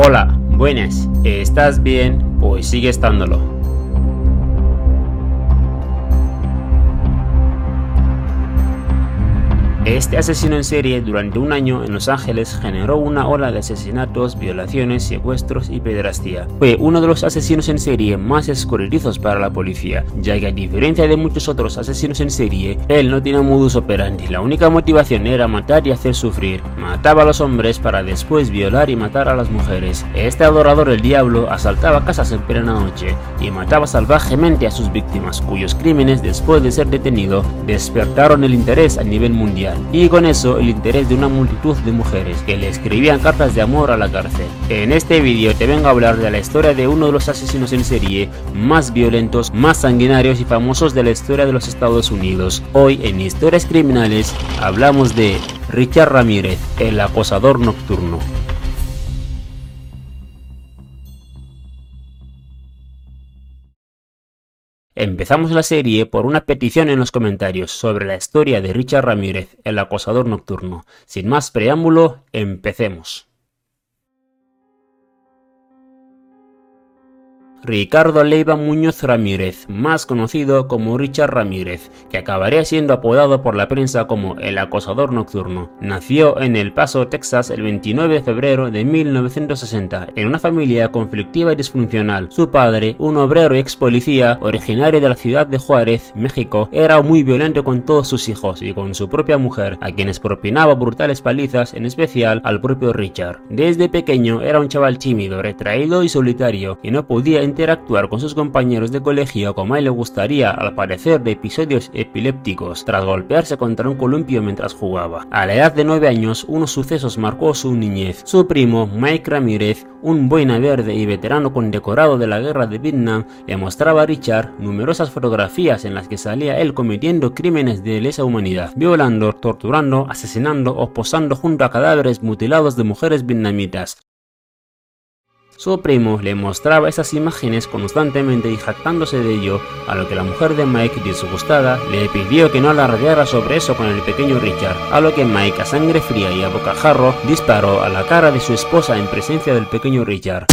Hola, buenas, ¿estás bien? Pues sigue estándolo. Este asesino en serie durante un año en Los Ángeles generó una ola de asesinatos, violaciones, secuestros y pederastía. Fue uno de los asesinos en serie más escurridizos para la policía, ya que a diferencia de muchos otros asesinos en serie, él no tiene modus operandi. La única motivación era matar y hacer sufrir. Mataba a los hombres para después violar y matar a las mujeres. Este adorador del diablo asaltaba casas en plena noche y mataba salvajemente a sus víctimas, cuyos crímenes después de ser detenido despertaron el interés a nivel mundial y con eso el interés de una multitud de mujeres que le escribían cartas de amor a la cárcel. En este vídeo te vengo a hablar de la historia de uno de los asesinos en serie más violentos, más sanguinarios y famosos de la historia de los Estados Unidos. Hoy en Historias Criminales hablamos de Richard Ramírez, el acosador nocturno. Empezamos la serie por una petición en los comentarios sobre la historia de Richard Ramírez, el acosador nocturno. Sin más preámbulo, empecemos. Ricardo Leiva Muñoz Ramírez, más conocido como Richard Ramírez, que acabaría siendo apodado por la prensa como el acosador nocturno, nació en El Paso, Texas, el 29 de febrero de 1960, en una familia conflictiva y disfuncional. Su padre, un obrero y ex policía, originario de la ciudad de Juárez, México, era muy violento con todos sus hijos y con su propia mujer, a quienes propinaba brutales palizas, en especial al propio Richard. Desde pequeño era un chaval tímido, retraído y solitario, y no podía interactuar con sus compañeros de colegio como a él le gustaría al parecer de episodios epilépticos tras golpearse contra un columpio mientras jugaba. A la edad de 9 años, unos sucesos marcó su niñez. Su primo, Mike Ramírez, un boina verde y veterano condecorado de la guerra de Vietnam, le mostraba a Richard numerosas fotografías en las que salía él cometiendo crímenes de lesa humanidad, violando, torturando, asesinando o posando junto a cadáveres mutilados de mujeres vietnamitas, su primo le mostraba esas imágenes constantemente y jactándose de ello, a lo que la mujer de Mike, disgustada, le pidió que no alardeara sobre eso con el pequeño Richard, a lo que Mike, a sangre fría y a bocajarro, disparó a la cara de su esposa en presencia del pequeño Richard.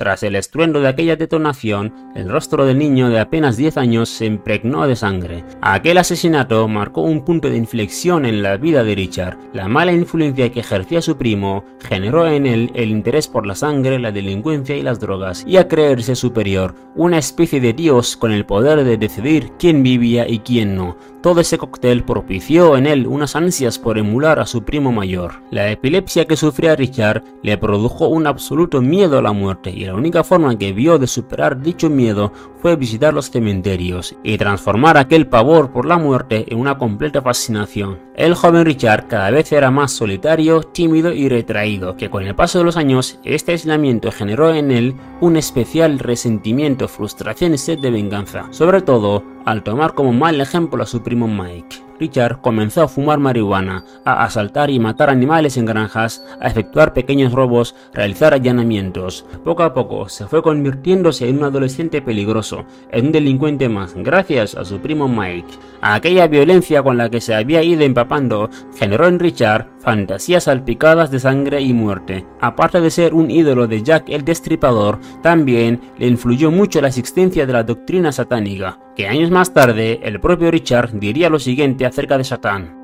Tras el estruendo de aquella detonación, el rostro del niño de apenas 10 años se impregnó de sangre. Aquel asesinato marcó un punto de inflexión en la vida de Richard. La mala influencia que ejercía su primo generó en él el interés por la sangre, la delincuencia y las drogas, y a creerse superior, una especie de dios con el poder de decidir quién vivía y quién no. Todo ese cóctel propició en él unas ansias por emular a su primo mayor. La epilepsia que sufría Richard le produjo un absoluto miedo a la muerte y la única forma que vio de superar dicho miedo fue visitar los cementerios y transformar aquel pavor por la muerte en una completa fascinación. El joven Richard cada vez era más solitario, tímido y retraído, que con el paso de los años este aislamiento generó en él un especial resentimiento, frustración y sed de venganza, sobre todo al tomar como mal ejemplo a su primo Mike. Richard comenzó a fumar marihuana, a asaltar y matar animales en granjas, a efectuar pequeños robos, realizar allanamientos. Poco a poco se fue convirtiéndose en un adolescente peligroso, en un delincuente más, gracias a su primo Mike. Aquella violencia con la que se había ido empapando generó en Richard fantasías salpicadas de sangre y muerte. Aparte de ser un ídolo de Jack el Destripador, también le influyó mucho la existencia de la doctrina satánica, años más tarde el propio Richard diría lo siguiente acerca de Satán.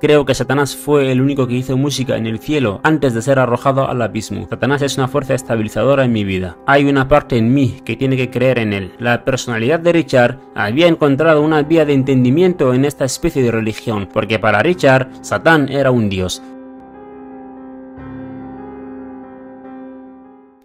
Creo que Satanás fue el único que hizo música en el cielo antes de ser arrojado al abismo. Satanás es una fuerza estabilizadora en mi vida. Hay una parte en mí que tiene que creer en él. La personalidad de Richard había encontrado una vía de entendimiento en esta especie de religión, porque para Richard, Satán era un dios.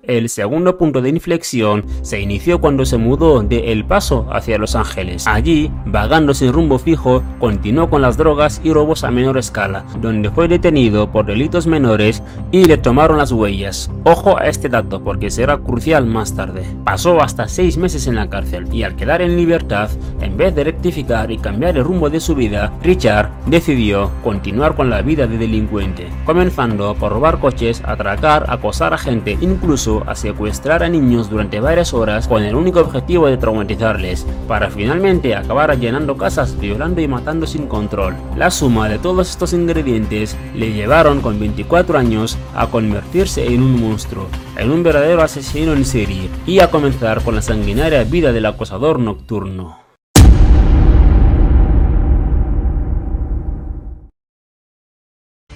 El segundo punto de inflexión se inició cuando se mudó de El Paso hacia Los Ángeles. Allí, vagando sin rumbo fijo, continuó con las drogas y robos a menor escala, donde fue detenido por delitos menores y le tomaron las huellas. Ojo a este dato porque será crucial más tarde. Pasó hasta seis meses en la cárcel y al quedar en libertad, en vez de rectificar y cambiar el rumbo de su vida, Richard decidió continuar con la vida de delincuente, comenzando por robar coches, atracar, acosar a gente, incluso a secuestrar a niños durante varias horas con el único objetivo de traumatizarles, para finalmente acabar allanando casas, violando y matando sin control. La suma de todos estos ingredientes le llevaron con 24 años a convertirse en un monstruo, en un verdadero asesino en serie, y a comenzar con la sanguinaria vida del acosador nocturno.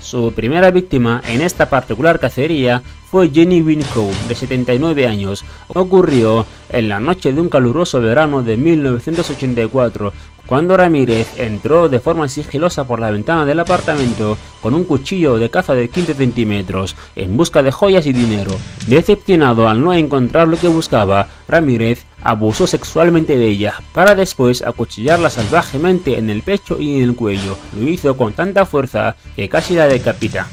Su primera víctima en esta particular cacería fue Jenny Wincow, de 79 años. Ocurrió en la noche de un caluroso verano de 1984, cuando Ramírez entró de forma sigilosa por la ventana del apartamento con un cuchillo de caza de 15 centímetros en busca de joyas y dinero. Decepcionado al no encontrar lo que buscaba, Ramírez abusó sexualmente de ella para después acuchillarla salvajemente en el pecho y en el cuello. Lo hizo con tanta fuerza que casi la decapita.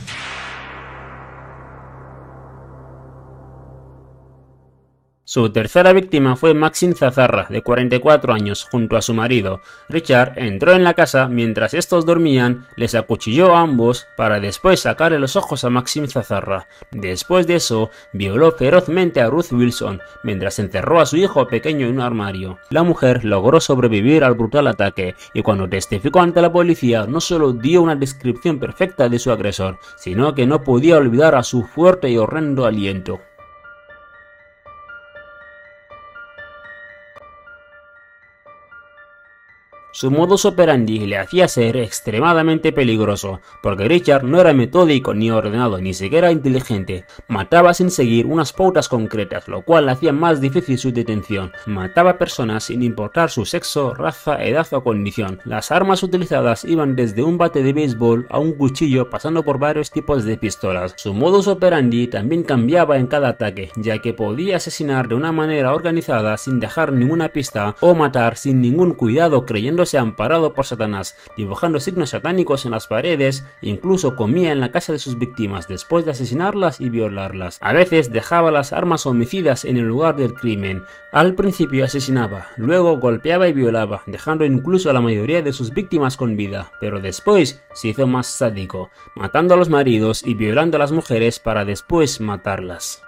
Su tercera víctima fue Maxine Zazarra, de 44 años, junto a su marido. Richard entró en la casa mientras estos dormían, les acuchilló a ambos para después sacarle los ojos a Maxine Zazarra. Después de eso, violó ferozmente a Ruth Wilson, mientras encerró a su hijo pequeño en un armario. La mujer logró sobrevivir al brutal ataque, y cuando testificó ante la policía no solo dio una descripción perfecta de su agresor, sino que no podía olvidar a su fuerte y horrendo aliento. Su modus operandi le hacía ser extremadamente peligroso, porque Richard no era metódico ni ordenado, ni siquiera inteligente. Mataba sin seguir unas pautas concretas, lo cual hacía más difícil su detención. Mataba personas sin importar su sexo, raza, edad o condición. Las armas utilizadas iban desde un bate de béisbol a un cuchillo, pasando por varios tipos de pistolas. Su modus operandi también cambiaba en cada ataque, ya que podía asesinar de una manera organizada sin dejar ninguna pista o matar sin ningún cuidado creyendo amparado por Satanás, dibujando signos satánicos en las paredes, incluso comía en la casa de sus víctimas después de asesinarlas y violarlas. A veces dejaba las armas homicidas en el lugar del crimen. Al principio asesinaba, luego golpeaba y violaba, dejando incluso a la mayoría de sus víctimas con vida, pero después se hizo más sádico, matando a los maridos y violando a las mujeres para después matarlas.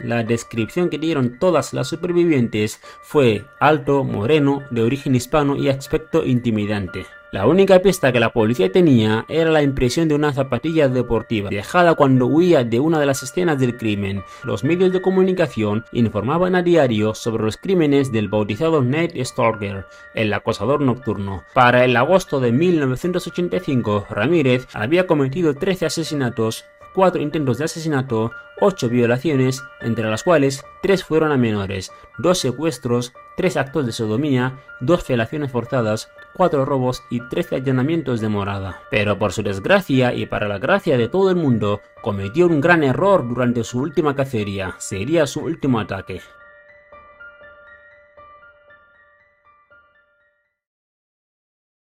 La descripción que dieron todas las supervivientes fue alto, moreno, de origen hispano y aspecto intimidante. La única pista que la policía tenía era la impresión de una zapatilla deportiva, dejada cuando huía de una de las escenas del crimen. Los medios de comunicación informaban a diario sobre los crímenes del bautizado Ned Stalker, el acosador nocturno. Para el agosto de 1985, Ramírez había cometido 13 asesinatos, 4 intentos de asesinato, 8 violaciones, entre las cuales 3 fueron a menores, 2 secuestros, 3 actos de sodomía, 2 felaciones forzadas, 4 robos y 13 allanamientos de morada. Pero por su desgracia y para la gracia de todo el mundo, cometió un gran error durante su última cacería, sería su último ataque.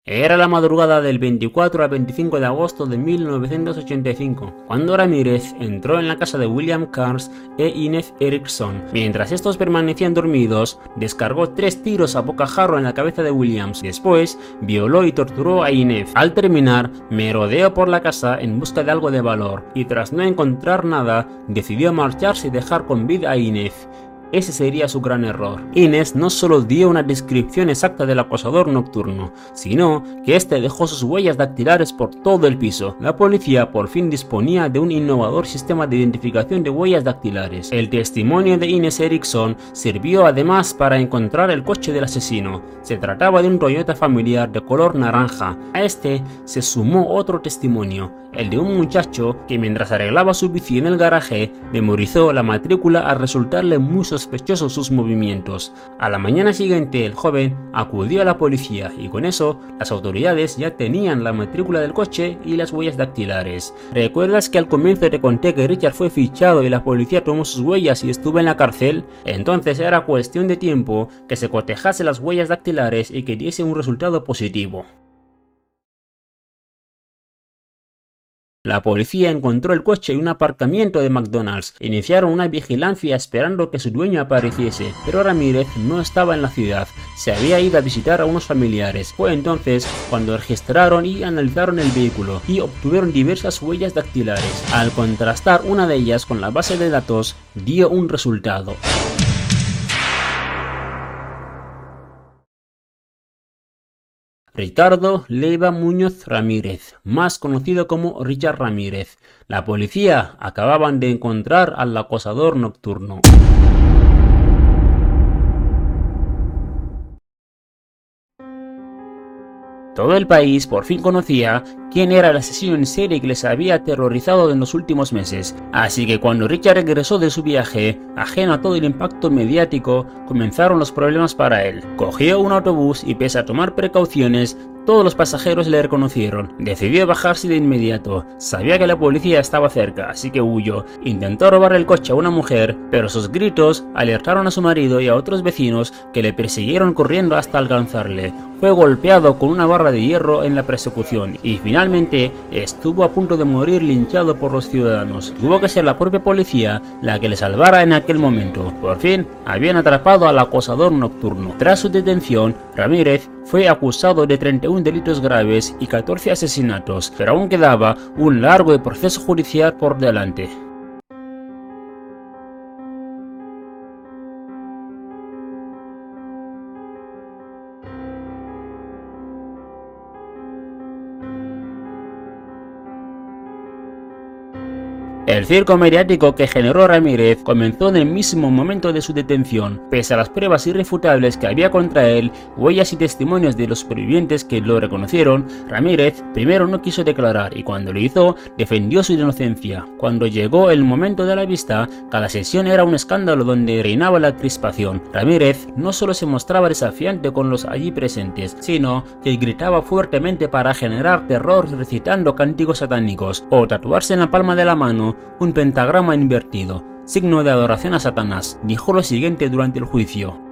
Era la madrugada del 24 al 25 de agosto de 1985, cuando Ramírez entró en la casa de William Carnes e Inez Erickson. Mientras estos permanecían dormidos, descargó tres tiros a bocajarro en la cabeza de Williams. Después, violó y torturó a Inez. Al terminar, merodeó por la casa en busca de algo de valor, y tras no encontrar nada, decidió marcharse y dejar con vida a Inez. Ese sería su gran error. Inés no solo dio una descripción exacta del acosador nocturno, sino que este dejó sus huellas dactilares por todo el piso. La policía por fin disponía de un innovador sistema de identificación de huellas dactilares. El testimonio de Ines Erickson sirvió además para encontrar el coche del asesino. Se trataba de un Toyota familiar de color naranja. A este se sumó otro testimonio, el de un muchacho que mientras arreglaba su bici en el garaje memorizó la matrícula al resultarle muy sospechosos sus movimientos. A la mañana siguiente el joven acudió a la policía y con eso las autoridades ya tenían la matrícula del coche y las huellas dactilares. ¿Recuerdas que al comienzo te conté que Richard fue fichado y la policía tomó sus huellas y estuvo en la cárcel? Entonces era cuestión de tiempo que se cotejase las huellas dactilares y que diese un resultado positivo. La policía encontró el coche en un aparcamiento de McDonald's. Iniciaron una vigilancia esperando que su dueño apareciese, pero Ramírez no estaba en la ciudad. Se había ido a visitar a unos familiares. Fue entonces cuando registraron y analizaron el vehículo y obtuvieron diversas huellas dactilares. Al contrastar una de ellas con la base de datos, dio un resultado. Ricardo Leiva Muñoz Ramírez, más conocido como Richard Ramírez. La policía acababan de encontrar al acosador nocturno. Todo el país por fin conocía quién era el asesino en serie que les había aterrorizado en los últimos meses. Así que cuando Richard regresó de su viaje, ajeno a todo el impacto mediático, comenzaron los problemas para él. Cogió un autobús y pese a tomar precauciones, todos los pasajeros le reconocieron. Decidió bajarse de inmediato. Sabía que la policía estaba cerca, así que huyó. Intentó robar el coche a una mujer, pero sus gritos alertaron a su marido y a otros vecinos que le persiguieron corriendo hasta alcanzarle. Fue golpeado con una barra de hierro en la persecución y finalmente estuvo a punto de morir linchado por los ciudadanos. Tuvo que ser la propia policía la que le salvara en aquel momento. Por fin, habían atrapado al acosador nocturno. Tras su detención, Ramírez fue acusado de 31 delitos graves y 14 asesinatos, pero aún quedaba un largo proceso judicial por delante. El circo mediático que generó Ramírez comenzó en el mismo momento de su detención. Pese a las pruebas irrefutables que había contra él, huellas y testimonios de los supervivientes que lo reconocieron, Ramírez primero no quiso declarar y cuando lo hizo, defendió su inocencia. Cuando llegó el momento de la vista, cada sesión era un escándalo donde reinaba la crispación. Ramírez no solo se mostraba desafiante con los allí presentes, sino que gritaba fuertemente para generar terror recitando cánticos satánicos o tatuarse en la palma de la mano un pentagrama invertido, signo de adoración a Satanás, dijo lo siguiente durante el juicio.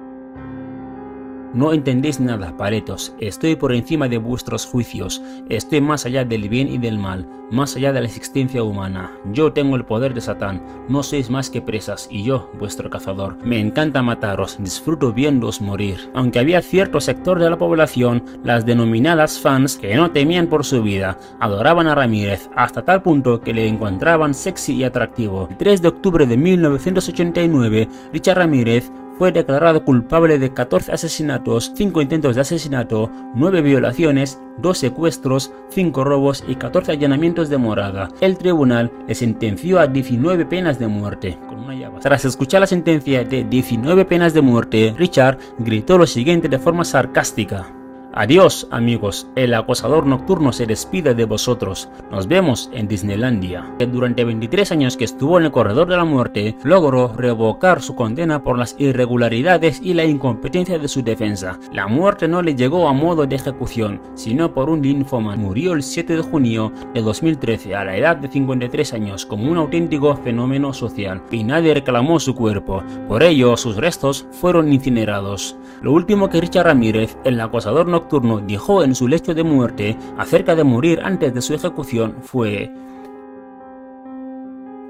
No entendéis nada, paretos, estoy por encima de vuestros juicios, estoy más allá del bien y del mal, más allá de la existencia humana. Yo tengo el poder de Satán, no sois más que presas, y yo, vuestro cazador. Me encanta mataros, disfruto viéndoos morir. Aunque había cierto sector de la población, las denominadas fans, que no temían por su vida, adoraban a Ramírez, hasta tal punto que le encontraban sexy y atractivo. El 3 de octubre de 1989, Richard Ramírez fue declarado culpable de 14 asesinatos, 5 intentos de asesinato, 9 violaciones, 2 secuestros, 5 robos y 14 allanamientos de morada. El tribunal le sentenció a 19 penas de muerte. Con una Tras escuchar la sentencia de 19 penas de muerte, Richard gritó lo siguiente de forma sarcástica. Adiós amigos, el acosador nocturno se despide de vosotros. Nos vemos en Disneylandia. Durante 23 años que estuvo en el corredor de la muerte, logró revocar su condena por las irregularidades y la incompetencia de su defensa. La muerte no le llegó a modo de ejecución, sino por un linfoma. Murió el 7 de junio de 2013 a la edad de 53 años como un auténtico fenómeno social y nadie reclamó su cuerpo. Por ello, sus restos fueron incinerados. Lo último que Richard Ramírez, el acosador dijo en su lecho de muerte acerca de morir antes de su ejecución fue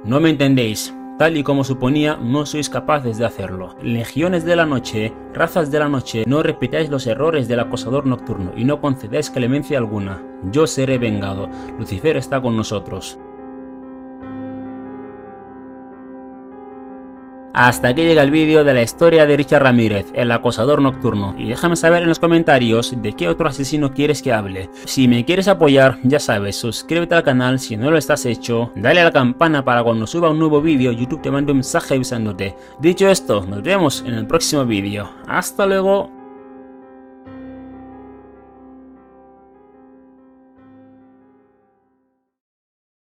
No me entendéis, tal y como suponía, no sois capaces de hacerlo. Legiones de la noche, razas de la noche, no repitáis los errores del acosador nocturno y no concedáis clemencia alguna. Yo seré vengado. Lucifer está con nosotros. Hasta aquí llega el vídeo de la historia de Richard Ramírez, el acosador nocturno, y déjame saber en los comentarios de qué otro asesino quieres que hable. Si me quieres apoyar, ya sabes, suscríbete al canal si no lo estás hecho, dale a la campana para cuando suba un nuevo vídeo YouTube te mande un mensaje avisándote. Dicho esto, nos vemos en el próximo vídeo. Hasta luego.